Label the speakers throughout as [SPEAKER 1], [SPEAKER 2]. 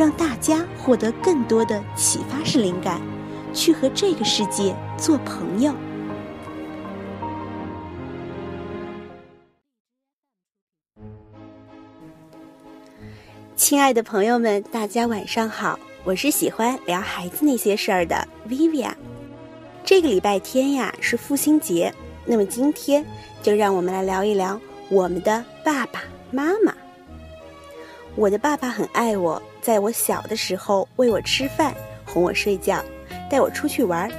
[SPEAKER 1] 让大家获得更多的启发式灵感，去和这个世界做朋友。亲爱的朋友们，大家晚上好，我是喜欢聊孩子那些事儿的 Vivian。这个礼拜天呀是父亲节。那么今天就让我们来聊一聊我们的爸爸妈妈。我的爸爸很爱我，在我小的时候喂我吃饭、哄我睡觉、带我出去玩。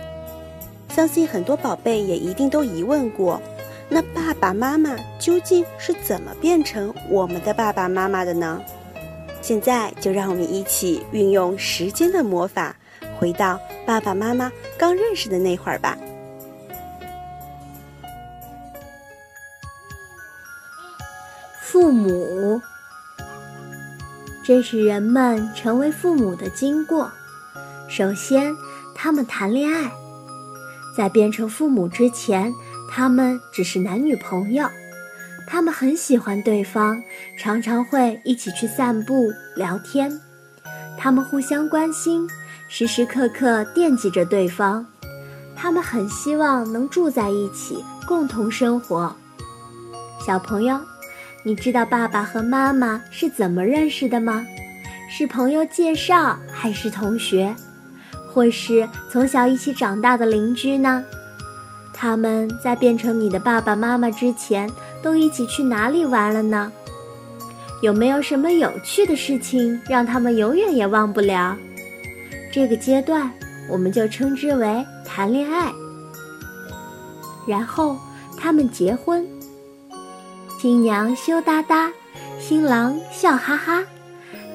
[SPEAKER 1] 相信很多宝贝也一定都疑问过：那爸爸妈妈究竟是怎么变成我们的爸爸妈妈的呢？现在就让我们一起运用时间的魔法，回到爸爸妈妈刚认识的那会儿吧。
[SPEAKER 2] 父母，这是人们成为父母的经过。首先，他们谈恋爱，在变成父母之前，他们只是男女朋友。他们很喜欢对方，常常会一起去散步、聊天。他们互相关心，时时刻刻惦记着对方。他们很希望能住在一起，共同生活。小朋友。你知道爸爸和妈妈是怎么认识的吗？是朋友介绍，还是同学，或是从小一起长大的邻居呢？他们在变成你的爸爸妈妈之前，都一起去哪里玩了呢？有没有什么有趣的事情让他们永远也忘不了？这个阶段我们就称之为谈恋爱。然后他们结婚。新娘羞答答，新郎笑哈哈，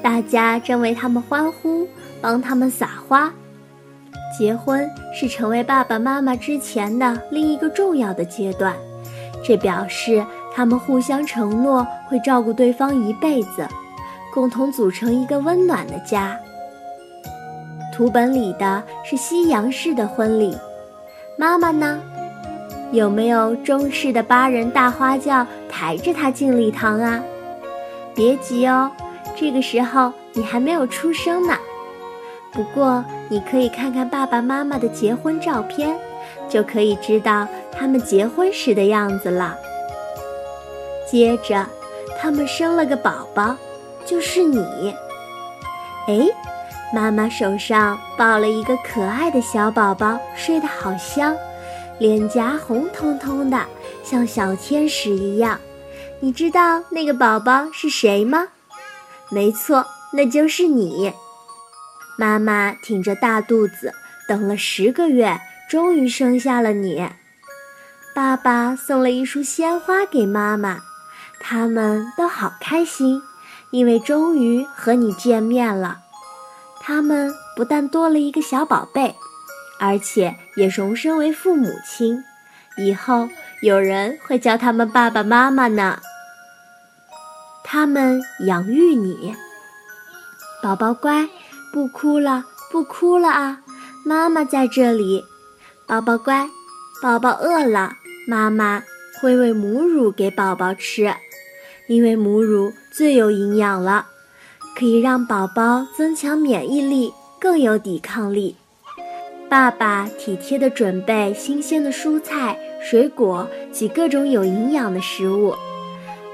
[SPEAKER 2] 大家正为他们欢呼，帮他们撒花。结婚是成为爸爸妈妈之前的另一个重要的阶段，这表示他们互相承诺会照顾对方一辈子，共同组成一个温暖的家。图本里的是西洋式的婚礼，妈妈呢？有没有中式的八人大花轿抬着他进礼堂啊？别急哦，这个时候你还没有出生呢。不过你可以看看爸爸妈妈的结婚照片，就可以知道他们结婚时的样子了。接着，他们生了个宝宝，就是你。哎，妈妈手上抱了一个可爱的小宝宝，睡得好香。脸颊红彤彤的，像小天使一样。你知道那个宝宝是谁吗？没错，那就是你。妈妈挺着大肚子，等了十个月，终于生下了你。爸爸送了一束鲜花给妈妈，他们都好开心，因为终于和你见面了。他们不但多了一个小宝贝。而且也荣升为父母亲，以后有人会叫他们爸爸妈妈呢。他们养育你，宝宝乖，不哭了，不哭了啊！妈妈在这里，宝宝乖，宝宝饿了，妈妈会喂母乳给宝宝吃，因为母乳最有营养了，可以让宝宝增强免疫力，更有抵抗力。爸爸体贴地准备新鲜的蔬菜、水果及各种有营养的食物。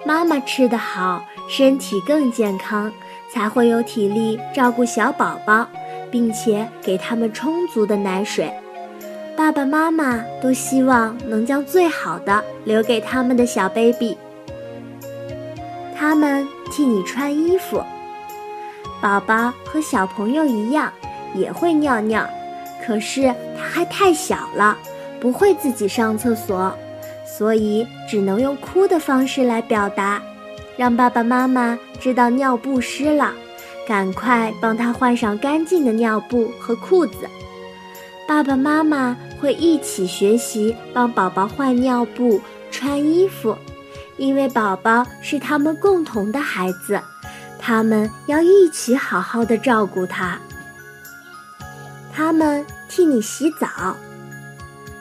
[SPEAKER 2] 妈妈吃得好，身体更健康，才会有体力照顾小宝宝，并且给他们充足的奶水。爸爸妈妈都希望能将最好的留给他们的小 baby。他们替你穿衣服。宝宝和小朋友一样，也会尿尿。可是他还太小了，不会自己上厕所，所以只能用哭的方式来表达，让爸爸妈妈知道尿布湿了，赶快帮他换上干净的尿布和裤子。爸爸妈妈会一起学习帮宝宝换尿布、穿衣服，因为宝宝是他们共同的孩子，他们要一起好好的照顾他。他们替你洗澡，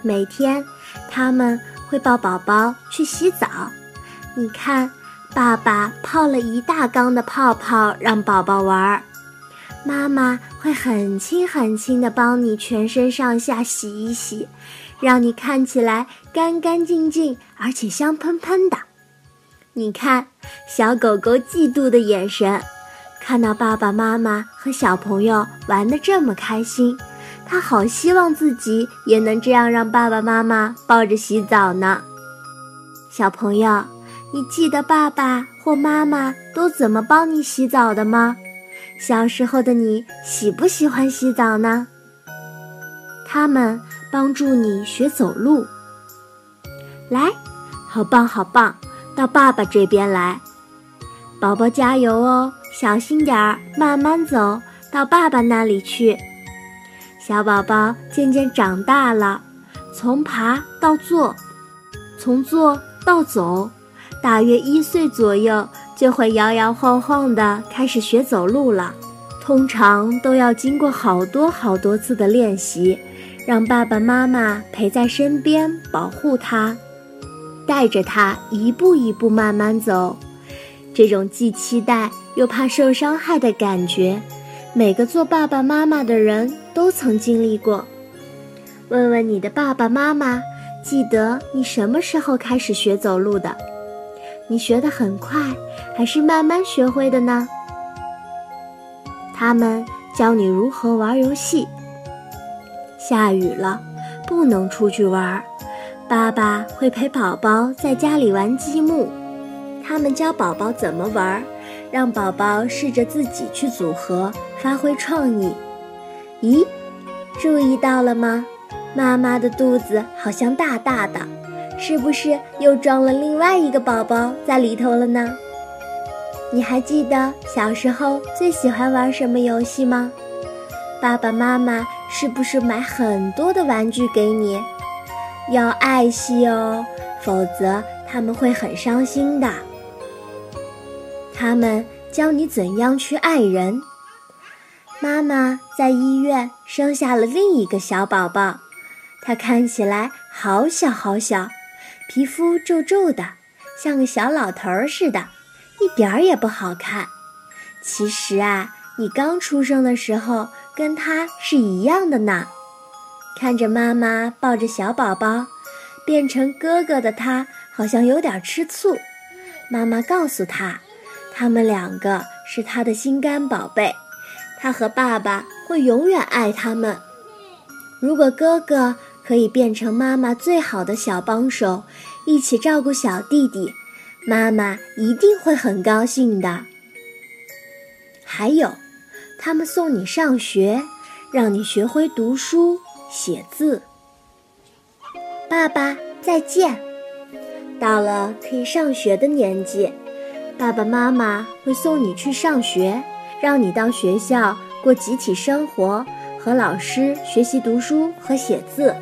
[SPEAKER 2] 每天他们会抱宝宝去洗澡。你看，爸爸泡了一大缸的泡泡让宝宝玩儿。妈妈会很轻很轻地帮你全身上下洗一洗，让你看起来干干净净，而且香喷喷的。你看，小狗狗嫉妒的眼神，看到爸爸妈妈和小朋友玩得这么开心，它好希望自己也能这样让爸爸妈妈抱着洗澡呢。小朋友，你记得爸爸或妈妈都怎么帮你洗澡的吗？小时候的你喜不喜欢洗澡呢？他们帮助你学走路。来，好棒好棒，到爸爸这边来，宝宝加油哦，小心点儿，慢慢走到爸爸那里去。小宝宝渐渐长大了，从爬到坐，从坐到走，大约一岁左右。就会摇摇晃晃地开始学走路了，通常都要经过好多好多次的练习，让爸爸妈妈陪在身边保护他，带着他一步一步慢慢走。这种既期待又怕受伤害的感觉，每个做爸爸妈妈的人都曾经历过。问问你的爸爸妈妈，记得你什么时候开始学走路的？你学得很快，还是慢慢学会的呢？他们教你如何玩游戏。下雨了，不能出去玩，爸爸会陪宝宝在家里玩积木。他们教宝宝怎么玩，让宝宝试着自己去组合，发挥创意。咦，注意到了吗？妈妈的肚子好像大大的。是不是又装了另外一个宝宝在里头了呢？你还记得小时候最喜欢玩什么游戏吗？爸爸妈妈是不是买很多的玩具给你？要爱惜哦，否则他们会很伤心的。他们教你怎样去爱人。妈妈在医院生下了另一个小宝宝，他看起来好小好小。皮肤皱皱的，像个小老头儿似的，一点儿也不好看。其实啊，你刚出生的时候跟他是一样的呢。看着妈妈抱着小宝宝，变成哥哥的他好像有点吃醋。妈妈告诉他，他们两个是他的心肝宝贝，他和爸爸会永远爱他们。如果哥哥。可以变成妈妈最好的小帮手，一起照顾小弟弟，妈妈一定会很高兴的。还有，他们送你上学，让你学会读书写字。爸爸再见。到了可以上学的年纪，爸爸妈妈会送你去上学，让你到学校过集体生活，和老师学习读书和写字。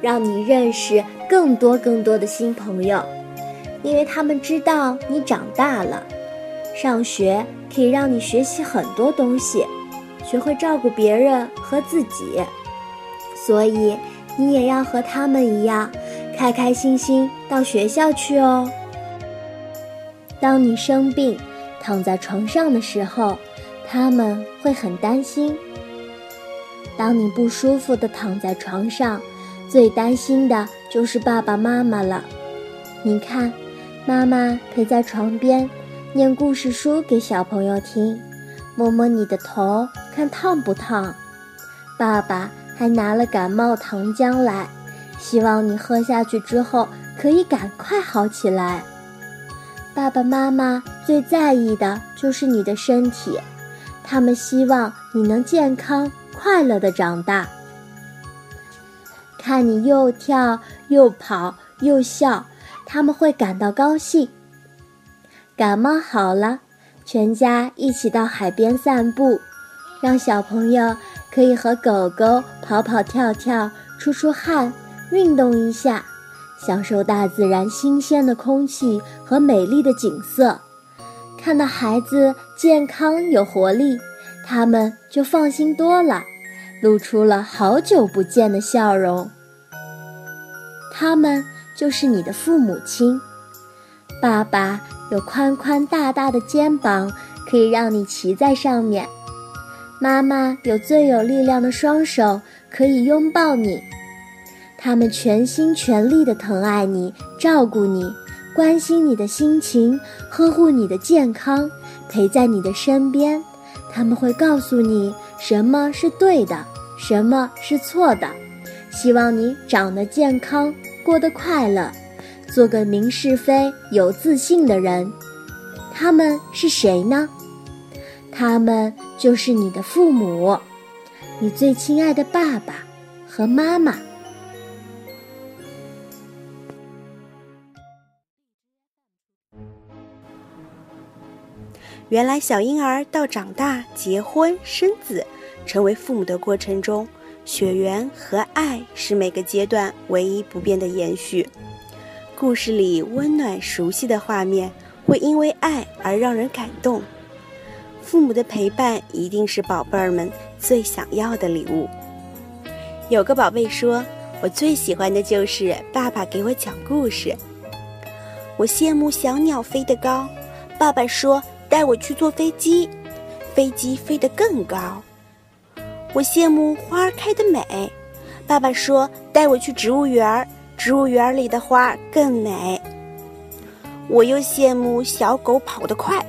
[SPEAKER 2] 让你认识更多更多的新朋友，因为他们知道你长大了。上学可以让你学习很多东西，学会照顾别人和自己，所以你也要和他们一样，开开心心到学校去哦。当你生病躺在床上的时候，他们会很担心。当你不舒服的躺在床上。最担心的就是爸爸妈妈了。你看，妈妈陪在床边，念故事书给小朋友听，摸摸你的头，看烫不烫。爸爸还拿了感冒糖浆来，希望你喝下去之后可以赶快好起来。爸爸妈妈最在意的就是你的身体，他们希望你能健康快乐的长大。看你又跳又跑又笑，他们会感到高兴。感冒好了，全家一起到海边散步，让小朋友可以和狗狗跑跑跳跳、出出汗，运动一下，享受大自然新鲜的空气和美丽的景色。看到孩子健康有活力，他们就放心多了，露出了好久不见的笑容。他们就是你的父母亲，爸爸。有宽宽大大的肩膀，可以让你骑在上面；妈妈有最有力量的双手，可以拥抱你。他们全心全力地疼爱你，照顾你，关心你的心情，呵护你的健康，陪在你的身边。他们会告诉你什么是对的，什么是错的，希望你长得健康，过得快乐。做个明是非、有自信的人，他们是谁呢？他们就是你的父母，你最亲爱的爸爸和妈妈。
[SPEAKER 1] 原来，小婴儿到长大、结婚、生子、成为父母的过程中，血缘和爱是每个阶段唯一不变的延续。故事里温暖熟悉的画面，会因为爱而让人感动。父母的陪伴一定是宝贝儿们最想要的礼物。有个宝贝说：“我最喜欢的就是爸爸给我讲故事。”我羡慕小鸟飞得高，爸爸说：“带我去坐飞机，飞机飞得更高。”我羡慕花开的美，爸爸说：“带我去植物园。”植物园里的花更美。我又羡慕小狗跑得快，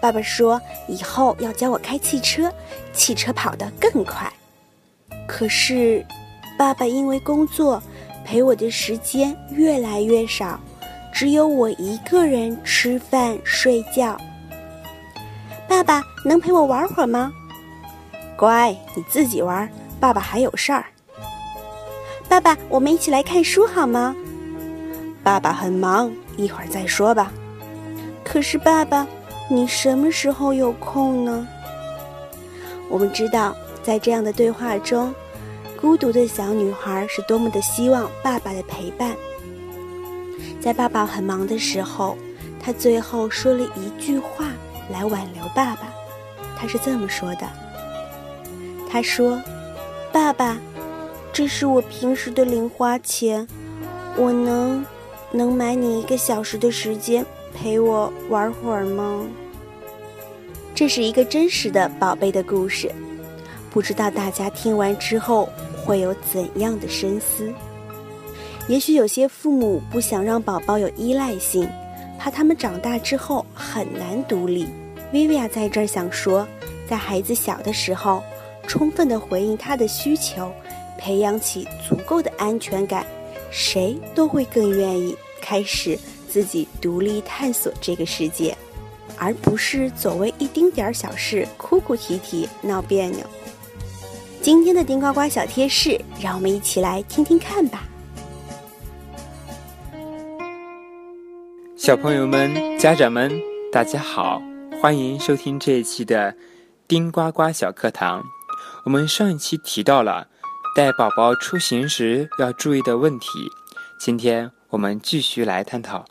[SPEAKER 1] 爸爸说以后要教我开汽车，汽车跑得更快。可是，爸爸因为工作，陪我的时间越来越少，只有我一个人吃饭睡觉。爸爸能陪我玩会儿吗？乖，你自己玩，爸爸还有事儿。爸爸，我们一起来看书好吗？爸爸很忙，一会儿再说吧。可是爸爸，你什么时候有空呢？我们知道，在这样的对话中，孤独的小女孩是多么的希望爸爸的陪伴。在爸爸很忙的时候，她最后说了一句话来挽留爸爸。他是这么说的：“他说，爸爸。”这是我平时的零花钱，我能能买你一个小时的时间陪我玩会儿吗？这是一个真实的宝贝的故事，不知道大家听完之后会有怎样的深思？也许有些父母不想让宝宝有依赖性，怕他们长大之后很难独立。薇薇娅在这儿想说，在孩子小的时候，充分的回应他的需求。培养起足够的安全感，谁都会更愿意开始自己独立探索这个世界，而不是总为一丁点儿小事哭哭啼啼闹别扭。今天的丁呱呱小贴士，让我们一起来听听看吧。
[SPEAKER 3] 小朋友们、家长们，大家好，欢迎收听这一期的丁呱呱小课堂。我们上一期提到了。带宝宝出行时要注意的问题，今天我们继续来探讨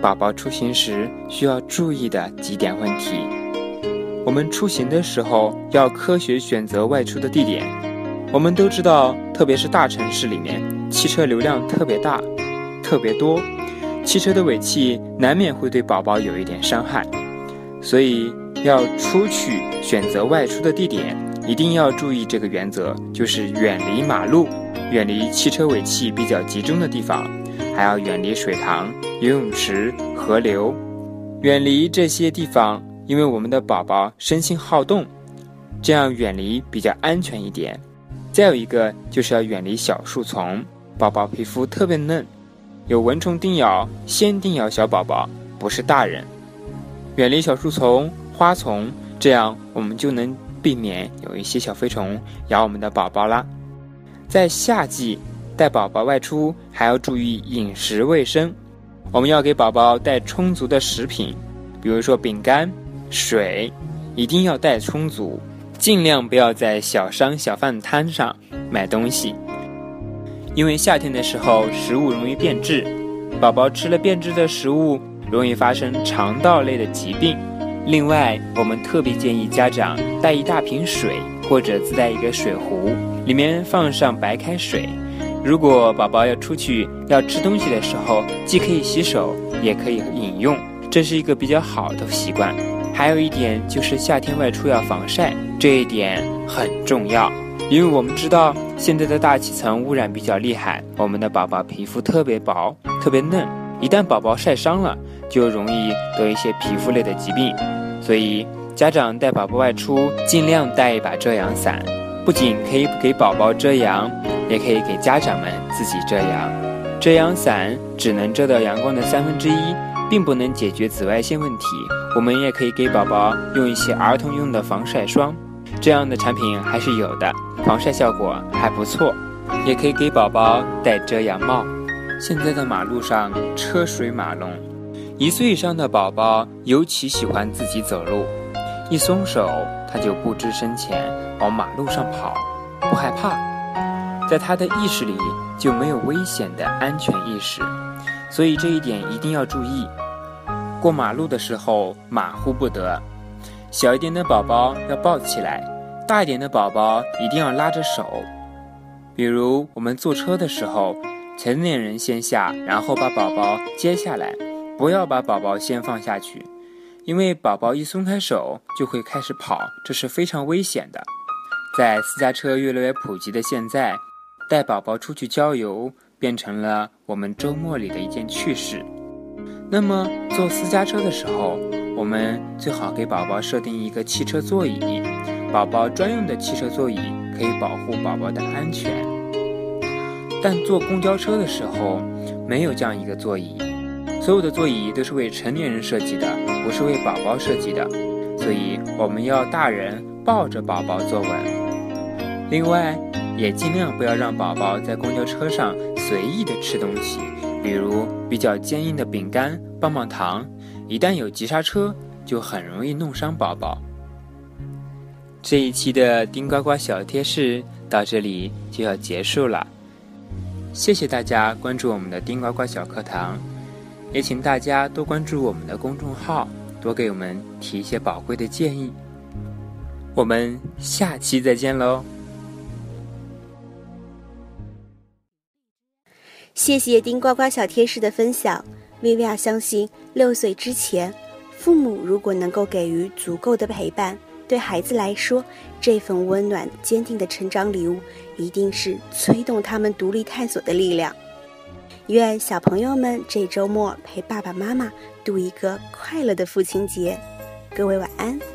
[SPEAKER 3] 宝宝出行时需要注意的几点问题。我们出行的时候要科学选择外出的地点。我们都知道，特别是大城市里面，汽车流量特别大、特别多，汽车的尾气难免会对宝宝有一点伤害，所以要出去选择外出的地点。一定要注意这个原则，就是远离马路，远离汽车尾气比较集中的地方，还要远离水塘、游泳池、河流，远离这些地方，因为我们的宝宝生性好动，这样远离比较安全一点。再有一个就是要远离小树丛，宝宝皮肤特别嫩，有蚊虫叮咬，先叮咬小宝宝，不是大人。远离小树丛、花丛，这样我们就能。避免有一些小飞虫咬我们的宝宝啦。在夏季带宝宝外出，还要注意饮食卫生。我们要给宝宝带充足的食品，比如说饼干、水一定要带充足，尽量不要在小商小贩摊上买东西，因为夏天的时候食物容易变质，宝宝吃了变质的食物容易发生肠道类的疾病。另外，我们特别建议家长带一大瓶水，或者自带一个水壶，里面放上白开水。如果宝宝要出去要吃东西的时候，既可以洗手，也可以饮用，这是一个比较好的习惯。还有一点就是夏天外出要防晒，这一点很重要，因为我们知道现在的大气层污染比较厉害，我们的宝宝皮肤特别薄、特别嫩，一旦宝宝晒伤了，就容易得一些皮肤类的疾病。所以家长带宝宝外出，尽量带一把遮阳伞，不仅可以给宝宝遮阳。也可以给家长们自己遮阳。遮阳伞只能遮到阳光的三分之一，并不能解决紫外线问题。我们也可以给宝宝用一些儿童用的防晒霜，这样的产品还是有的，防晒效果还不错。也可以给宝宝戴遮阳帽。现在的马路上车水马龙，一岁以上的宝宝尤其喜欢自己走路，一松手他就不知深浅往马路上跑，不害怕。在他的意识里就没有危险的安全意识，所以这一点一定要注意。过马路的时候马虎不得，小一点的宝宝要抱起来，大一点的宝宝一定要拉着手。比如我们坐车的时候，成年人先下，然后把宝宝接下来，不要把宝宝先放下去，因为宝宝一松开手就会开始跑，这是非常危险的。在私家车越来越普及的现在。带宝宝出去郊游变成了我们周末里的一件趣事。那么坐私家车的时候，我们最好给宝宝设定一个汽车座椅，宝宝专用的汽车座椅可以保护宝宝的安全。但坐公交车的时候没有这样一个座椅，所有的座椅都是为成年人设计的，不是为宝宝设计的，所以我们要大人抱着宝宝坐稳。另外。也尽量不要让宝宝在公交车上随意的吃东西，比如比较坚硬的饼干、棒棒糖，一旦有急刹车，就很容易弄伤宝宝。这一期的丁呱呱小贴士到这里就要结束了，谢谢大家关注我们的丁呱呱小课堂，也请大家多关注我们的公众号，多给我们提一些宝贵的建议。我们下期再见喽！
[SPEAKER 1] 谢谢丁呱呱小贴士的分享。薇薇娅相信，六岁之前，父母如果能够给予足够的陪伴，对孩子来说，这份温暖、坚定的成长礼物，一定是催动他们独立探索的力量。愿小朋友们这周末陪爸爸妈妈度一个快乐的父亲节。各位晚安。